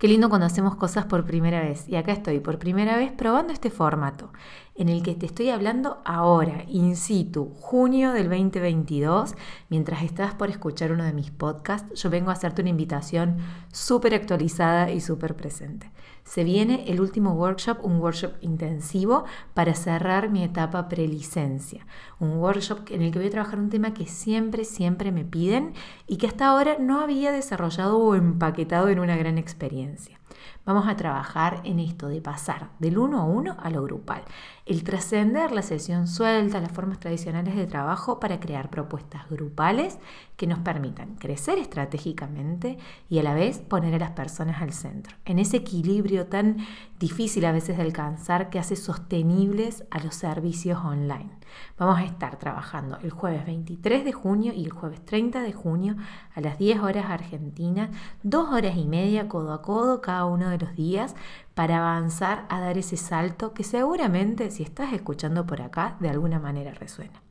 Qué lindo cuando hacemos cosas por primera vez. Y acá estoy por primera vez probando este formato en el que te estoy hablando ahora, in situ, junio del 2022. Mientras estás por escuchar uno de mis podcasts, yo vengo a hacerte una invitación súper actualizada y súper presente. Se viene el último workshop, un workshop intensivo para cerrar mi etapa prelicencia. Un workshop en el que voy a trabajar un tema que siempre, siempre me piden y que hasta ahora no había desarrollado o empaquetado en una gran experiencia. Vamos a trabajar en esto de pasar del uno a uno a lo grupal, el trascender la sesión suelta, las formas tradicionales de trabajo para crear propuestas grupales que nos permitan crecer estratégicamente y a la vez poner a las personas al centro, en ese equilibrio tan difícil a veces de alcanzar que hace sostenibles a los servicios online. Vamos a estar trabajando el jueves 23 de junio y el jueves 30 de junio a las 10 horas argentinas, dos horas y media codo a codo cada uno de los días para avanzar a dar ese salto que seguramente si estás escuchando por acá de alguna manera resuena.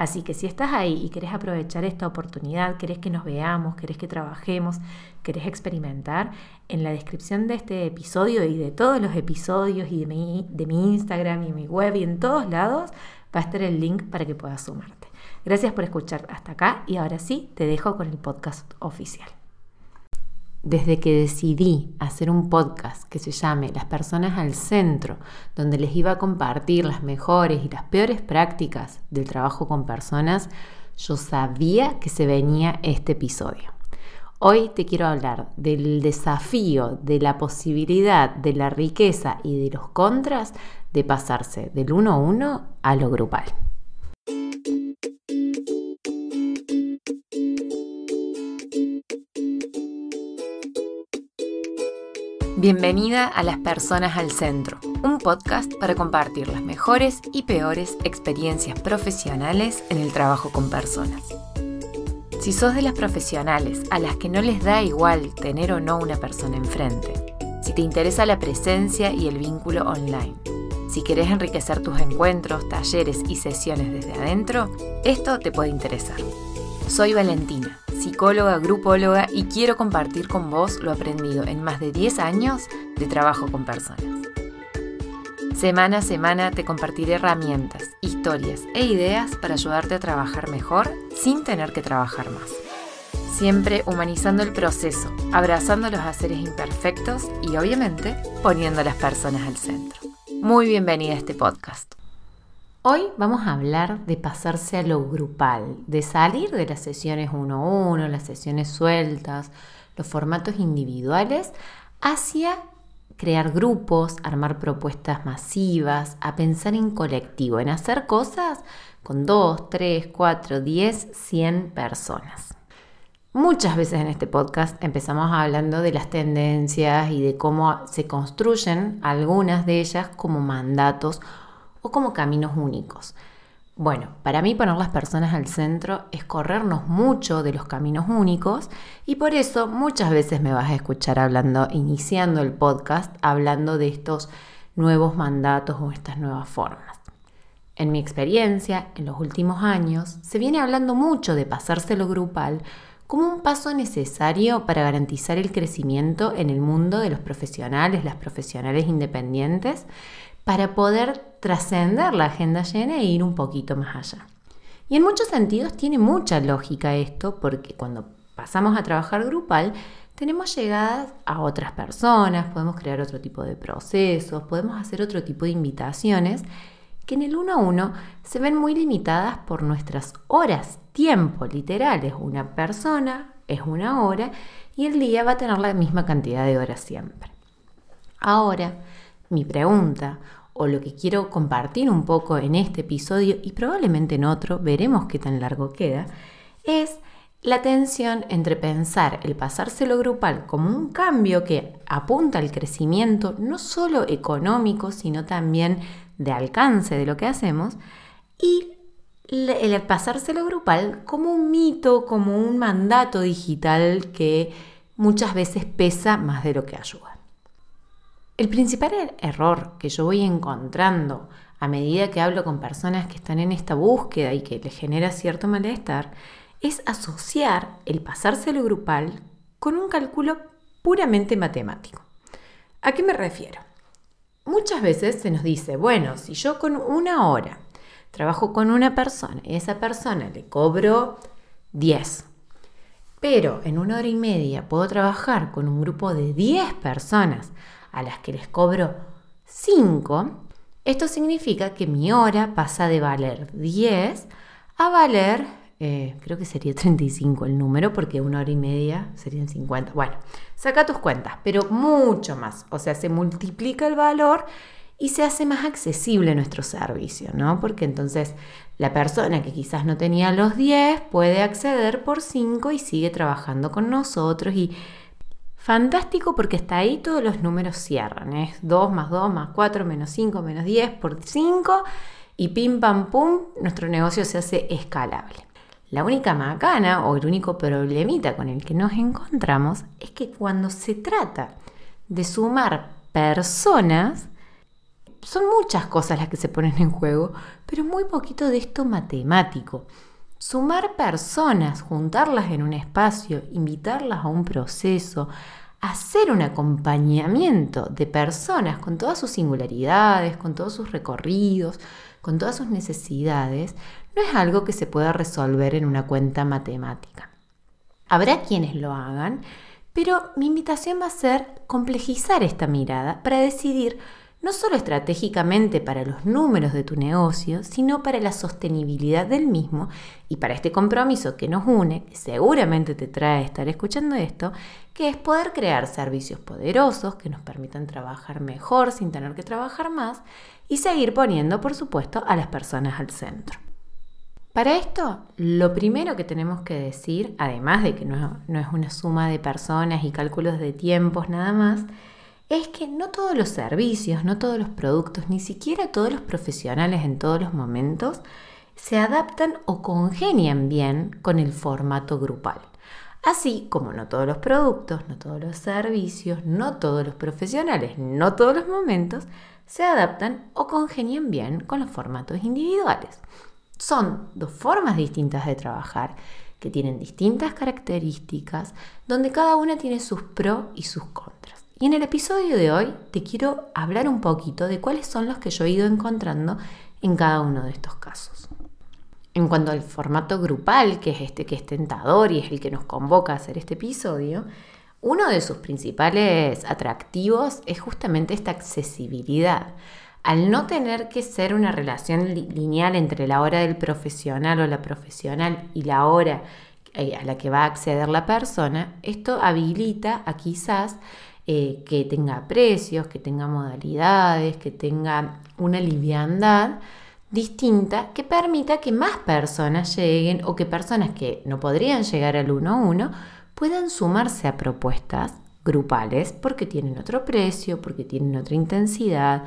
Así que si estás ahí y querés aprovechar esta oportunidad, querés que nos veamos, querés que trabajemos, querés experimentar, en la descripción de este episodio y de todos los episodios y de mi, de mi Instagram y mi web y en todos lados va a estar el link para que puedas sumarte. Gracias por escuchar hasta acá y ahora sí te dejo con el podcast oficial. Desde que decidí hacer un podcast que se llame Las personas al centro, donde les iba a compartir las mejores y las peores prácticas del trabajo con personas, yo sabía que se venía este episodio. Hoy te quiero hablar del desafío, de la posibilidad, de la riqueza y de los contras de pasarse del uno a uno a lo grupal. Bienvenida a Las Personas al Centro, un podcast para compartir las mejores y peores experiencias profesionales en el trabajo con personas. Si sos de las profesionales a las que no les da igual tener o no una persona enfrente, si te interesa la presencia y el vínculo online, si querés enriquecer tus encuentros, talleres y sesiones desde adentro, esto te puede interesar. Soy Valentina, psicóloga, grupóloga y quiero compartir con vos lo aprendido en más de 10 años de trabajo con personas. Semana a semana te compartiré herramientas, historias e ideas para ayudarte a trabajar mejor sin tener que trabajar más. Siempre humanizando el proceso, abrazando los haceres imperfectos y obviamente poniendo a las personas al centro. Muy bienvenida a este podcast. Hoy vamos a hablar de pasarse a lo grupal, de salir de las sesiones uno a uno, las sesiones sueltas, los formatos individuales, hacia crear grupos, armar propuestas masivas, a pensar en colectivo, en hacer cosas con 2, 3, 4, 10, 100 personas. Muchas veces en este podcast empezamos hablando de las tendencias y de cómo se construyen algunas de ellas como mandatos o como caminos únicos. Bueno, para mí poner las personas al centro es corrernos mucho de los caminos únicos y por eso muchas veces me vas a escuchar hablando, iniciando el podcast, hablando de estos nuevos mandatos o estas nuevas formas. En mi experiencia, en los últimos años, se viene hablando mucho de pasarse lo grupal como un paso necesario para garantizar el crecimiento en el mundo de los profesionales, las profesionales independientes para poder trascender la agenda llena e ir un poquito más allá. Y en muchos sentidos tiene mucha lógica esto porque cuando pasamos a trabajar grupal tenemos llegadas a otras personas, podemos crear otro tipo de procesos, podemos hacer otro tipo de invitaciones que en el uno a uno se ven muy limitadas por nuestras horas, tiempo literales. Una persona es una hora y el día va a tener la misma cantidad de horas siempre. Ahora, mi pregunta o lo que quiero compartir un poco en este episodio y probablemente en otro, veremos qué tan largo queda, es la tensión entre pensar el pasárselo grupal como un cambio que apunta al crecimiento no solo económico, sino también de alcance de lo que hacemos, y el pasárselo grupal como un mito, como un mandato digital que muchas veces pesa más de lo que ayuda. El principal er-, error que yo voy encontrando a medida que hablo con personas que están en esta búsqueda y que les genera cierto malestar es asociar el pasárselo grupal con un cálculo puramente matemático. ¿A qué me refiero? Muchas veces se nos dice, bueno, si yo con una hora trabajo con una persona y a esa persona le cobro 10, pero en una hora y media puedo trabajar con un grupo de 10 personas a las que les cobro 5, esto significa que mi hora pasa de valer 10 a valer, eh, creo que sería 35 el número, porque una hora y media serían 50. Bueno, saca tus cuentas, pero mucho más. O sea, se multiplica el valor y se hace más accesible nuestro servicio, ¿no? Porque entonces la persona que quizás no tenía los 10 puede acceder por 5 y sigue trabajando con nosotros y fantástico porque hasta ahí todos los números cierran, es 2 más 2 más 4 menos 5 menos 10 por 5 y pim pam pum, nuestro negocio se hace escalable. La única macana o el único problemita con el que nos encontramos es que cuando se trata de sumar personas, son muchas cosas las que se ponen en juego, pero muy poquito de esto matemático. Sumar personas, juntarlas en un espacio, invitarlas a un proceso, hacer un acompañamiento de personas con todas sus singularidades, con todos sus recorridos, con todas sus necesidades, no es algo que se pueda resolver en una cuenta matemática. Habrá quienes lo hagan, pero mi invitación va a ser complejizar esta mirada para decidir no solo estratégicamente para los números de tu negocio, sino para la sostenibilidad del mismo y para este compromiso que nos une, que seguramente te trae estar escuchando esto, que es poder crear servicios poderosos que nos permitan trabajar mejor sin tener que trabajar más y seguir poniendo, por supuesto, a las personas al centro. Para esto, lo primero que tenemos que decir, además de que no, es una suma de personas y cálculos de tiempos nada más, es que no todos los servicios, no todos los productos, ni siquiera todos los profesionales en todos los momentos se adaptan o congenian bien con el formato grupal. Así como no todos los productos, no todos los servicios, no todos los profesionales, no todos los momentos se adaptan o congenian bien con los formatos individuales. Son dos formas distintas de trabajar que tienen distintas características, donde cada una tiene sus pros y sus contras. Y en el episodio de hoy te quiero hablar un poquito de cuáles son los que yo he ido encontrando en cada uno de estos casos. En cuanto al formato grupal, que es este que es tentador y es el que nos convoca a hacer este episodio, uno de sus principales atractivos es justamente esta accesibilidad. Al no tener que ser una relación lineal entre la hora del profesional o la profesional y la hora eh, a la que va a acceder la persona, esto habilita a quizás eh, que tenga precios, que tenga modalidades, que tenga una liviandad distinta que permita que más personas lleguen o que personas que no podrían llegar al uno a uno puedan sumarse a propuestas grupales porque tienen otro precio, porque tienen otra intensidad,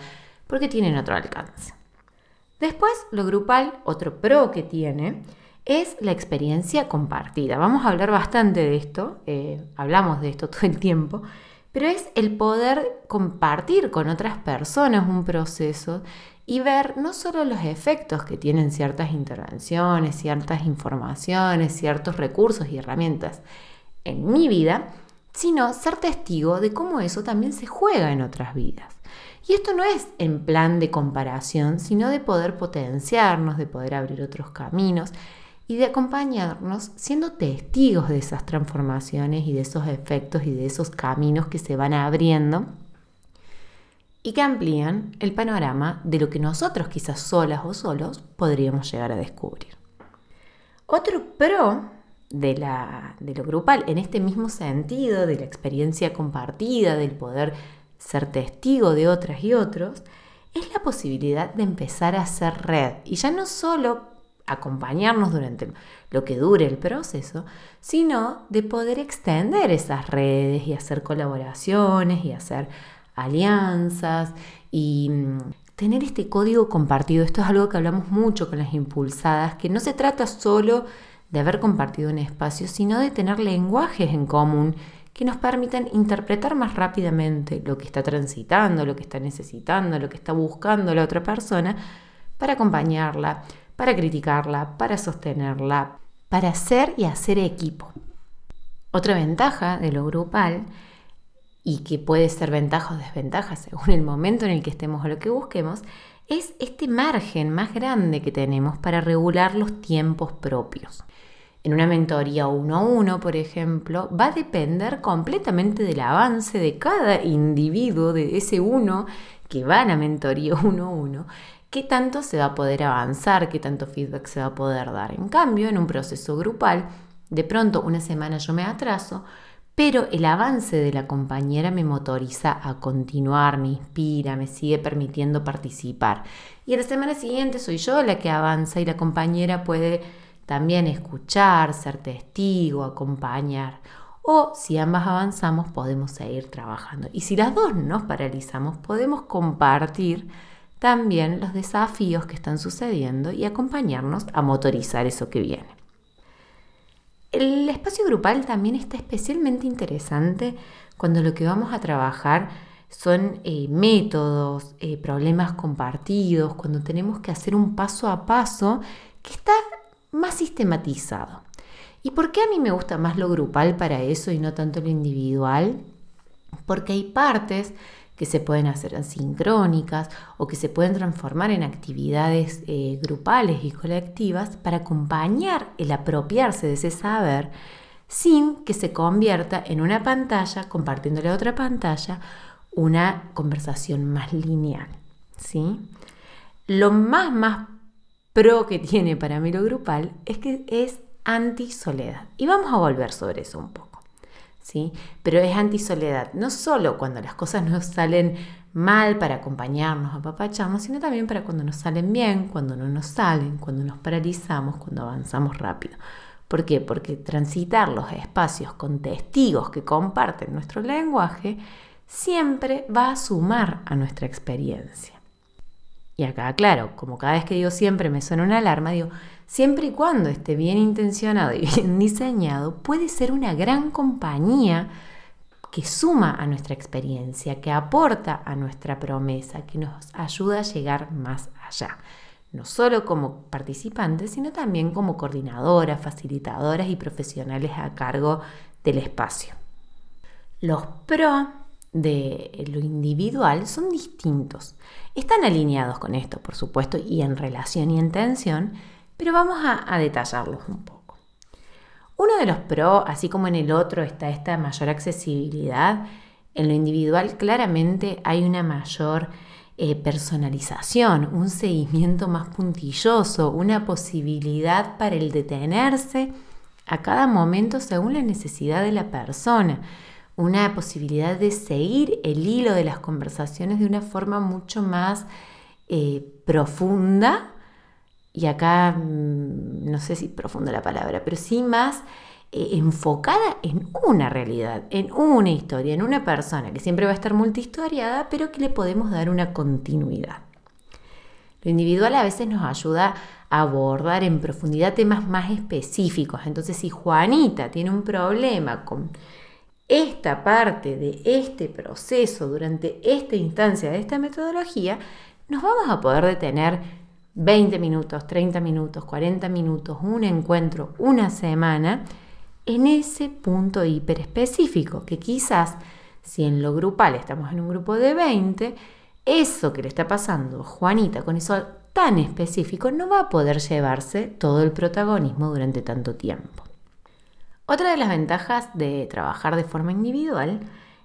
porque tienen otro alcance. Después, lo grupal, otro pro que tiene, es la experiencia compartida. Vamos a hablar bastante de esto, eh, hablamos de esto todo el tiempo, pero es el poder compartir con otras personas un proceso y ver no solo los efectos que tienen ciertas intervenciones, ciertas informaciones, ciertos recursos y herramientas en mi vida, sino ser testigo de cómo eso también se juega en otras vidas. Y esto no es en plan de comparación, sino de poder potenciarnos, de poder abrir otros caminos y de acompañarnos siendo testigos de esas transformaciones y de esos efectos y de esos caminos que se van abriendo y que amplían el panorama de lo que nosotros quizás solas o solos podríamos llegar a descubrir. Otro pro de, la, de lo grupal, en este mismo sentido, de la experiencia compartida, del poder ser testigo de otras y otros, es la posibilidad de empezar a hacer red. Y ya no solo acompañarnos durante lo que dure el proceso, sino de poder extender esas redes y hacer colaboraciones y hacer alianzas y mm, tener este código compartido. Esto es algo que hablamos mucho con las impulsadas, que no se trata solo de haber compartido un espacio, sino de tener lenguajes en común que nos permitan interpretar más rápidamente lo que está transitando, lo que está necesitando, lo que está buscando la otra persona, para acompañarla, para criticarla, para sostenerla, para ser y hacer equipo. Otra ventaja de lo grupal y que puede ser ventaja o desventaja según el momento en el que estemos o lo que busquemos, es este margen más grande que tenemos para regular los tiempos propios. En una mentoría uno a uno, por ejemplo, va a depender completamente del avance de cada individuo, de ese uno que va a la mentoría uno a uno, qué tanto se va a poder avanzar, qué tanto feedback se va a poder dar. En cambio, en un proceso grupal, de pronto una semana yo me atraso, pero el avance de la compañera me motoriza a continuar, me inspira, me sigue permitiendo participar. Y a la semana siguiente soy yo la que avanza y la compañera puede también escuchar, ser testigo, acompañar. O si ambas avanzamos, podemos seguir trabajando. Y si las dos nos paralizamos, podemos compartir también los desafíos que están sucediendo y acompañarnos a motorizar eso que viene. El espacio grupal también está especialmente interesante cuando lo que vamos a trabajar son eh, métodos, eh, problemas compartidos, cuando tenemos que hacer un paso a paso que está más sistematizado. ¿Y por qué a mí me gusta más lo grupal para eso y no tanto lo individual? Porque hay partes que se pueden hacer asincrónicas o que se pueden transformar en actividades eh, grupales y colectivas para acompañar el apropiarse de ese saber sin que se convierta en una pantalla, compartiéndole a otra pantalla, una conversación más lineal. ¿sí? Lo más, más pro que tiene para mí lo grupal es que es anti-soledad. Y vamos a volver sobre eso un poco. ¿Sí? Pero es antisoledad, no solo cuando las cosas nos salen mal para acompañarnos, apapacharnos, sino también para cuando nos salen bien, cuando no nos salen, cuando nos paralizamos, cuando avanzamos rápido. ¿Por qué? Porque transitar los espacios con testigos que comparten nuestro lenguaje siempre va a sumar a nuestra experiencia. Y acá, claro, como cada vez que digo siempre me suena una alarma, digo, siempre y cuando esté bien intencionado y bien diseñado, puede ser una gran compañía que suma a nuestra experiencia, que aporta a nuestra promesa, que nos ayuda a llegar más allá. No solo como participantes, sino también como coordinadoras, facilitadoras y profesionales a cargo del espacio. Los pro de lo individual son distintos. Están alineados con esto, por supuesto, y en relación y en tensión, pero vamos a, detallarlos un poco. Uno de los pros, así como en el otro está esta mayor accesibilidad, en lo individual claramente hay una mayor eh, personalización, un seguimiento más puntilloso, una posibilidad para el detenerse a cada momento según la necesidad de la persona, una posibilidad de seguir el hilo de las conversaciones de una forma mucho más eh, profunda y acá mm, no sé si profunda la palabra, pero sí más eh, enfocada en una realidad, en una historia, en una persona que siempre va a estar multihistoriada, pero que le podemos dar una continuidad. Lo individual a veces nos ayuda a abordar en profundidad temas más específicos. Entonces, si Juanita tiene un problema con esta parte de este proceso durante esta instancia de esta metodología, nos vamos a poder detener 20 minutos, 30 minutos, 40 minutos, un encuentro, una semana, en ese punto hiper específico, que quizás si en lo grupal estamos en un grupo de 20, eso que le está pasando Juanita con eso tan específico no va a poder llevarse todo el protagonismo durante tanto tiempo. Otra de las ventajas de trabajar de forma individual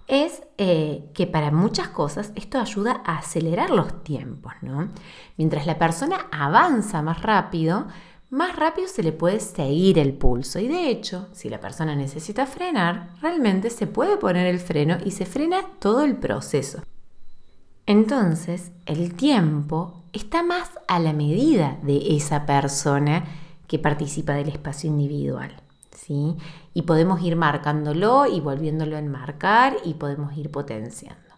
es eh, que para muchas cosas esto ayuda a acelerar los tiempos, ¿no? Mientras la persona avanza más rápido, más rápido se le puede seguir el pulso. Y de hecho, si la persona necesita frenar, realmente se puede poner el freno y se frena todo el proceso. Entonces, el tiempo está más a la medida de esa persona que participa del espacio individual. Y podemos ir marcándolo y volviéndolo a enmarcar y podemos ir potenciando.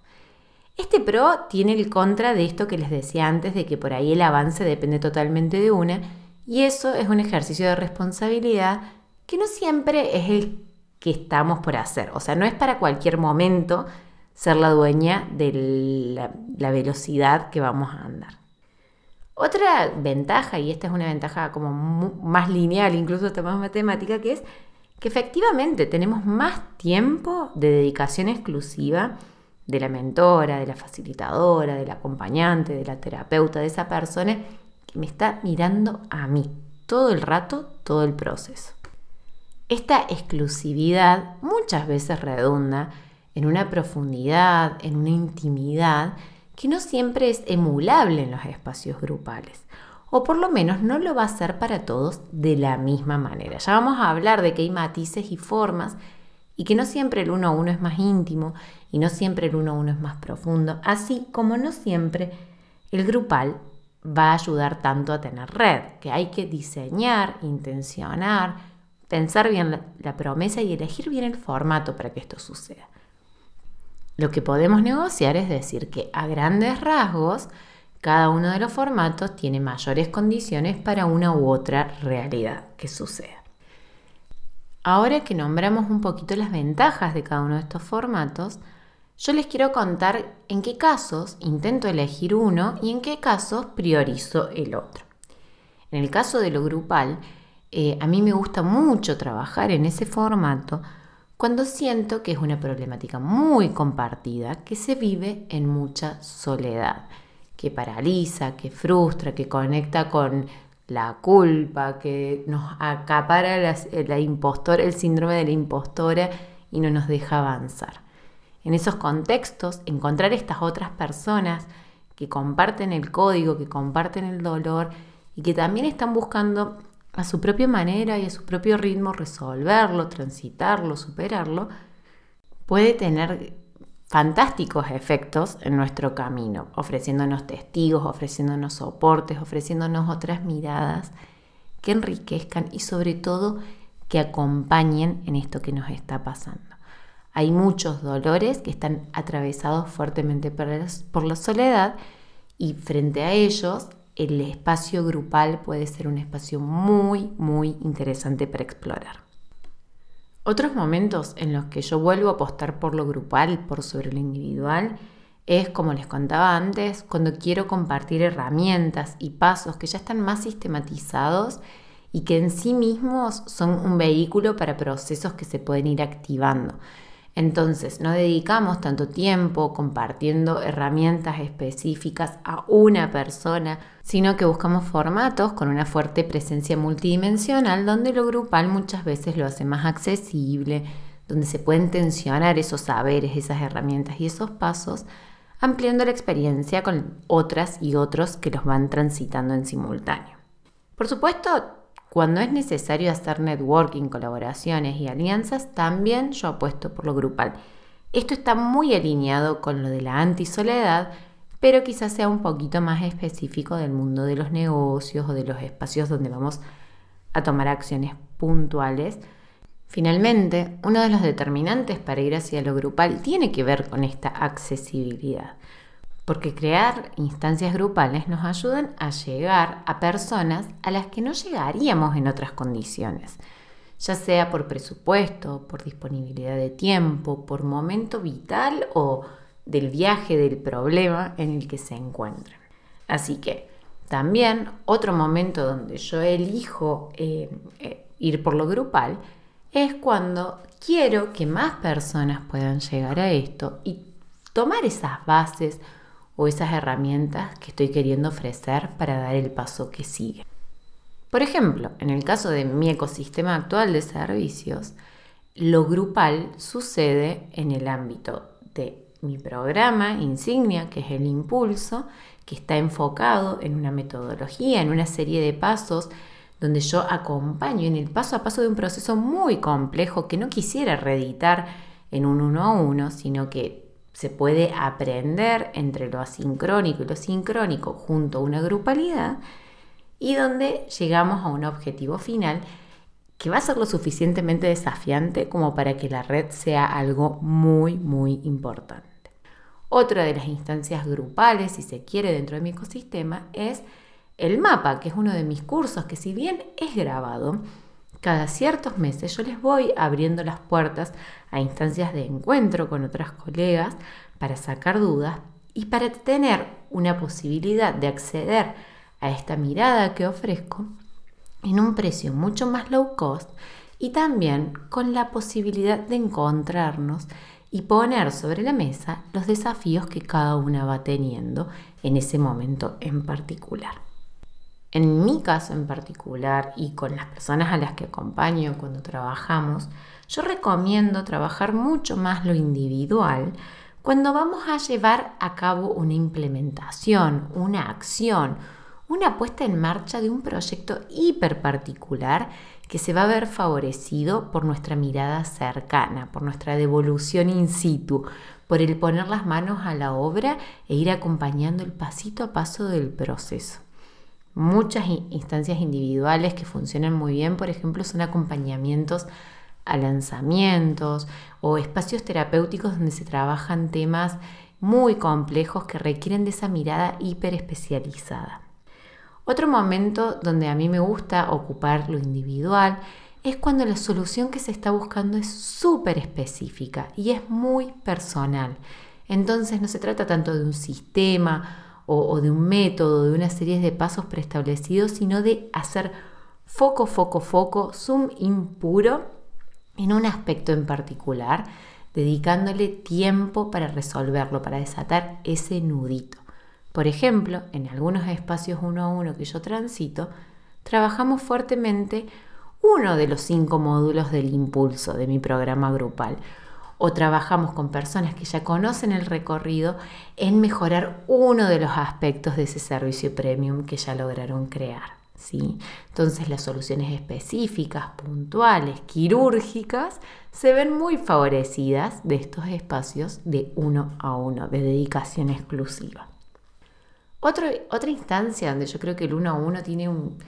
Este pro tiene el contra de esto que les decía antes, de que por ahí el avance depende totalmente de una, y eso es un ejercicio de responsabilidad que no siempre es el que estamos por hacer. O sea, no es para cualquier momento ser la dueña de la, la velocidad que vamos a andar. Otra ventaja, y esta es una ventaja como más lineal, incluso hasta más matemática, que es que efectivamente tenemos más tiempo de dedicación exclusiva de la mentora, de la facilitadora, del acompañante, de la terapeuta, de esa persona que me está mirando a mí todo el rato, todo el proceso. Esta exclusividad muchas veces redunda en una profundidad, en una intimidad que no siempre es emulable en los espacios grupales o por lo menos no lo va a ser para todos de la misma manera. Ya vamos a hablar de que hay matices y formas y que no siempre el uno a uno es más íntimo y no siempre el uno a uno es más profundo, así como no siempre el grupal va a ayudar tanto a tener red, que hay que diseñar, intencionar, pensar bien la, la promesa y elegir bien el formato para que esto suceda. Lo que podemos negociar es decir que a grandes rasgos, cada uno de los formatos tiene mayores condiciones para una u otra realidad que suceda. Ahora que nombramos un poquito las ventajas de cada uno de estos formatos, yo les quiero contar en qué casos intento elegir uno y en qué casos priorizo el otro. En el caso de lo grupal, eh, a mí me gusta mucho trabajar en ese formato cuando siento que es una problemática muy compartida que se vive en mucha soledad que paraliza, que frustra, que conecta con la culpa, que nos acapara la, impostora, el síndrome de la impostora y no nos deja avanzar. En esos contextos, encontrar estas otras personas que comparten el código, que comparten el dolor y que también están buscando a su propia manera y a su propio ritmo resolverlo, transitarlo, superarlo, puede tener fantásticos efectos en nuestro camino, ofreciéndonos testigos, ofreciéndonos soportes, ofreciéndonos otras miradas que enriquezcan y sobre todo que acompañen en esto que nos está pasando. Hay muchos dolores que están atravesados fuertemente por la soledad y frente a ellos el espacio grupal puede ser un espacio muy, muy interesante para explorar. Otros momentos en los que yo vuelvo a apostar por lo grupal, por sobre lo individual, es, como les contaba antes, cuando quiero compartir herramientas y pasos que ya están más sistematizados y que en sí mismos son un vehículo para procesos que se pueden ir activando. Entonces, no dedicamos tanto tiempo compartiendo herramientas específicas a una persona, sino que buscamos formatos con una fuerte presencia multidimensional donde lo grupal muchas veces lo hace más accesible, donde se pueden tensionar esos saberes, esas herramientas y esos pasos, ampliando la experiencia con otras y otros que los van transitando en simultáneo. Por supuesto, cuando es necesario hacer networking, colaboraciones y alianzas, también yo apuesto por lo grupal. Esto está muy alineado con lo de la antisoledad, pero quizás sea un poquito más específico del mundo de los negocios o de los espacios donde vamos a tomar acciones puntuales. Finalmente, uno de los determinantes para ir hacia lo grupal tiene que ver con esta accesibilidad porque crear instancias grupales nos ayudan a llegar a personas a las que no llegaríamos en otras condiciones, ya sea por presupuesto, por disponibilidad de tiempo, por momento vital o del viaje del problema en el que se encuentran. Así que también otro momento donde yo elijo eh, eh, ir por lo grupal es cuando quiero que más personas puedan llegar a esto y tomar esas bases o esas herramientas que estoy queriendo ofrecer para dar el paso que sigue. Por ejemplo, en el caso de mi ecosistema actual de servicios, lo grupal sucede en el ámbito de mi programa insignia, que es el impulso, que está enfocado en una metodología, en una serie de pasos donde yo acompaño en el paso a paso de un proceso muy complejo que no quisiera reeditar en un uno a uno, sino que se puede aprender entre lo asincrónico y lo sincrónico junto a una grupalidad y donde llegamos a un objetivo final que va a ser lo suficientemente desafiante como para que la red sea algo muy, muy importante. Otra de las instancias grupales, si se quiere, dentro de mi ecosistema es el mapa, que es uno de mis cursos que si bien es grabado, cada ciertos meses yo les voy abriendo las puertas a instancias de encuentro con otras colegas para sacar dudas y para tener una posibilidad de acceder a esta mirada que ofrezco en un precio mucho más low cost y también con la posibilidad de encontrarnos y poner sobre la mesa los desafíos que cada una va teniendo en ese momento en particular. En mi caso en particular y con las personas a las que acompaño cuando trabajamos, yo recomiendo trabajar mucho más lo individual cuando vamos a llevar a cabo una implementación, una acción, una puesta en marcha de un proyecto hiper particular que se va a ver favorecido por nuestra mirada cercana, por nuestra devolución in situ, por el poner las manos a la obra e ir acompañando el pasito a paso del proceso. Muchas instancias individuales que funcionan muy bien, por ejemplo, son acompañamientos a lanzamientos o espacios terapéuticos donde se trabajan temas muy complejos que requieren de esa mirada hiper especializada. Otro momento donde a mí me gusta ocupar lo individual es cuando la solución que se está buscando es súper específica y es muy personal. Entonces no se trata tanto de un sistema o, de un método, de una serie de pasos preestablecidos, sino de hacer foco, foco, foco, zoom impuro en un aspecto en particular, dedicándole tiempo para resolverlo, para desatar ese nudito. Por ejemplo, en algunos espacios uno a uno que yo transito, trabajamos fuertemente uno de los cinco módulos del impulso de mi programa grupal. O trabajamos con personas que ya conocen el recorrido en mejorar uno de los aspectos de ese servicio premium que ya lograron crear. ¿sí? Entonces las soluciones específicas, puntuales, quirúrgicas, se ven muy favorecidas de estos espacios de uno a uno, de dedicación exclusiva otra instancia donde yo creo que el uno a uno tiene un,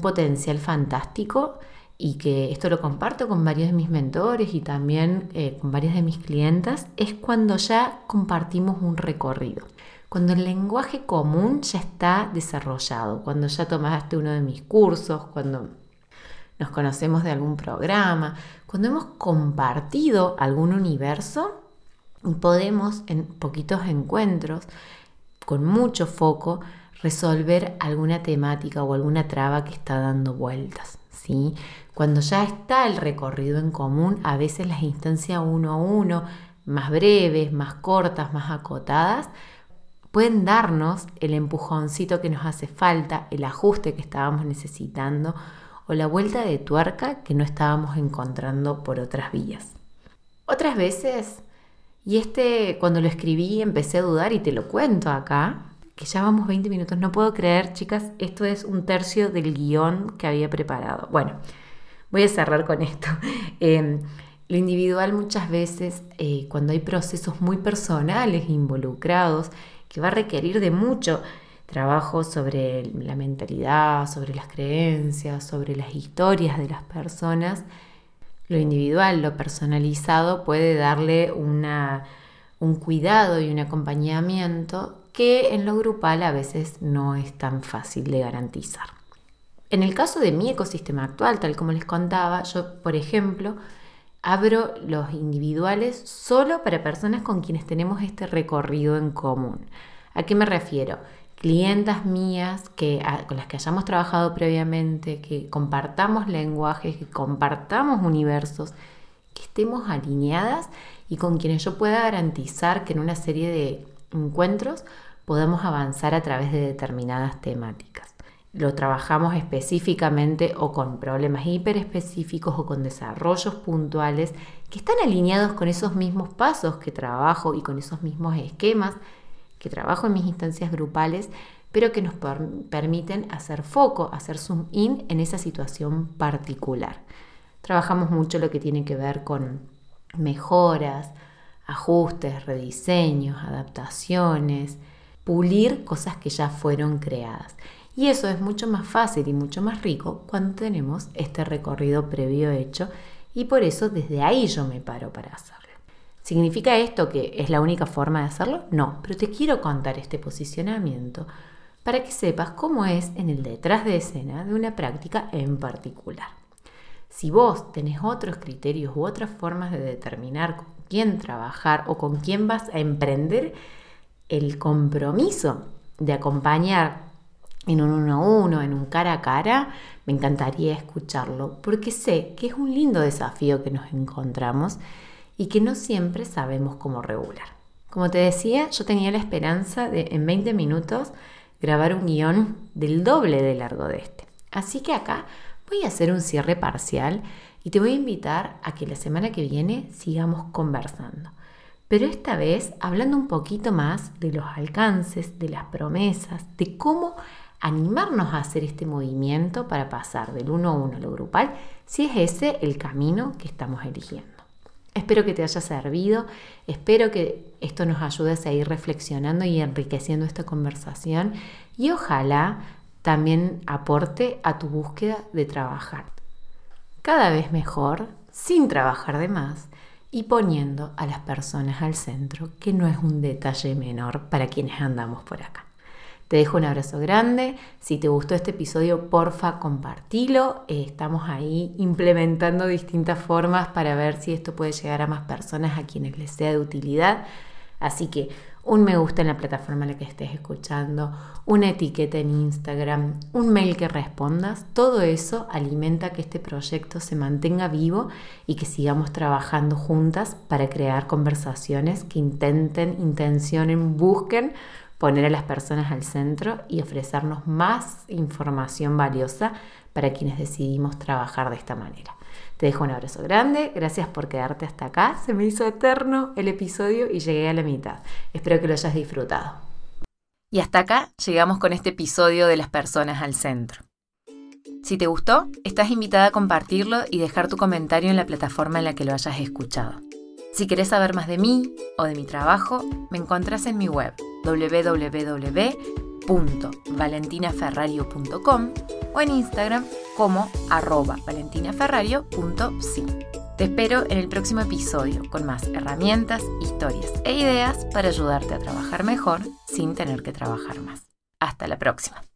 potencial fantástico y que esto lo comparto con varios de mis mentores y también eh, con varias de mis clientas, es cuando ya compartimos un recorrido. Cuando el lenguaje común ya está desarrollado, cuando ya tomaste uno de mis cursos, cuando nos conocemos de algún programa, cuando hemos compartido algún universo y podemos en poquitos encuentros con mucho foco resolver alguna temática o alguna traba que está dando vueltas. ¿sí? Cuando ya está el recorrido en común, a veces las instancias uno a uno, más breves, más cortas, más acotadas, pueden darnos el empujoncito que nos hace falta, el ajuste que estábamos necesitando o la vuelta de tuerca que no estábamos encontrando por otras vías. Otras veces y este, cuando lo escribí, empecé a dudar y te lo cuento acá, que ya vamos 20 minutos. No puedo creer, chicas, esto es un tercio del guion que había preparado. Bueno, voy a cerrar con esto. Em, lo individual muchas veces, eh, cuando hay procesos muy personales involucrados, que va a requerir de mucho trabajo sobre la mentalidad, sobre las creencias, sobre las historias de las personas, lo individual, lo personalizado puede darle un cuidado y un acompañamiento que en lo grupal a veces no es tan fácil de garantizar. En el caso de mi ecosistema actual, tal como les contaba, yo, por ejemplo, abro los individuales solo para personas con quienes tenemos este recorrido en común. ¿A qué me refiero? clientas mías que, con las que hayamos trabajado previamente, que compartamos lenguajes, que compartamos universos, que estemos alineadas y con quienes yo pueda garantizar que en una serie de encuentros podamos avanzar a través de determinadas temáticas. Lo trabajamos específicamente o con problemas hiper específicos o con desarrollos puntuales que están alineados con esos mismos pasos que trabajo y con esos mismos esquemas que trabajo en mis instancias grupales, pero que nos permiten hacer foco, hacer zoom in en esa situación particular. Trabajamos mucho lo que tiene que ver con mejoras, ajustes, rediseños, adaptaciones, pulir cosas que ya fueron creadas. Y eso es mucho más fácil y mucho más rico cuando tenemos este recorrido previo hecho y por eso desde ahí yo me paro para hacerlo. ¿Significa esto que es la única forma de hacerlo? No, pero te quiero contar este posicionamiento para que sepas cómo es en el detrás de escena de una práctica en particular. Si vos tenés otros criterios u otras formas de determinar con quién trabajar o con quién vas a emprender el compromiso de acompañar en un uno a uno, en un cara a cara, me encantaría escucharlo porque sé que es un lindo desafío que nos encontramos y que no siempre sabemos cómo regular. Como te decía, yo tenía la esperanza de en 20 minutos grabar un guion del doble de largo de este. Así que acá voy a hacer un cierre parcial y te voy a invitar a que la semana que viene sigamos conversando. Pero esta vez hablando un poquito más de los alcances, de las promesas, de cómo animarnos a hacer este movimiento para pasar del uno a uno a lo grupal, si es ese el camino que estamos eligiendo. Espero que te haya servido, espero que esto nos ayude a seguir reflexionando y enriqueciendo esta conversación y ojalá también aporte a tu búsqueda de trabajar cada vez mejor, sin trabajar de más y poniendo a las personas al centro, que no es un detalle menor para quienes andamos por acá. Te dejo un abrazo grande. Si te gustó este episodio, porfa, compartilo. Eh, estamos ahí implementando distintas formas para ver si esto puede llegar a más personas a quienes les sea de utilidad. Así que un me gusta en la plataforma en la que estés escuchando, una etiqueta en Instagram, un mail que respondas, todo eso alimenta que este proyecto se mantenga vivo y que sigamos trabajando juntas para crear conversaciones que intenten, intencionen, busquen poner a las personas al centro y ofrecernos más información valiosa para quienes decidimos trabajar de esta manera. Te dejo un abrazo grande, gracias por quedarte hasta acá, se me hizo eterno el episodio y llegué a la mitad. Espero que lo hayas disfrutado. Y hasta acá llegamos con este episodio de las personas al centro. Si te gustó, estás invitada a compartirlo y dejar tu comentario en la plataforma en la que lo hayas escuchado. Si querés saber más de mí o de mi trabajo, me encontrás en mi web www.valentinaferrario.com o en Instagram como arroba. Te espero en el próximo episodio con más herramientas, historias e ideas para ayudarte a trabajar mejor sin tener que trabajar más. Hasta la próxima.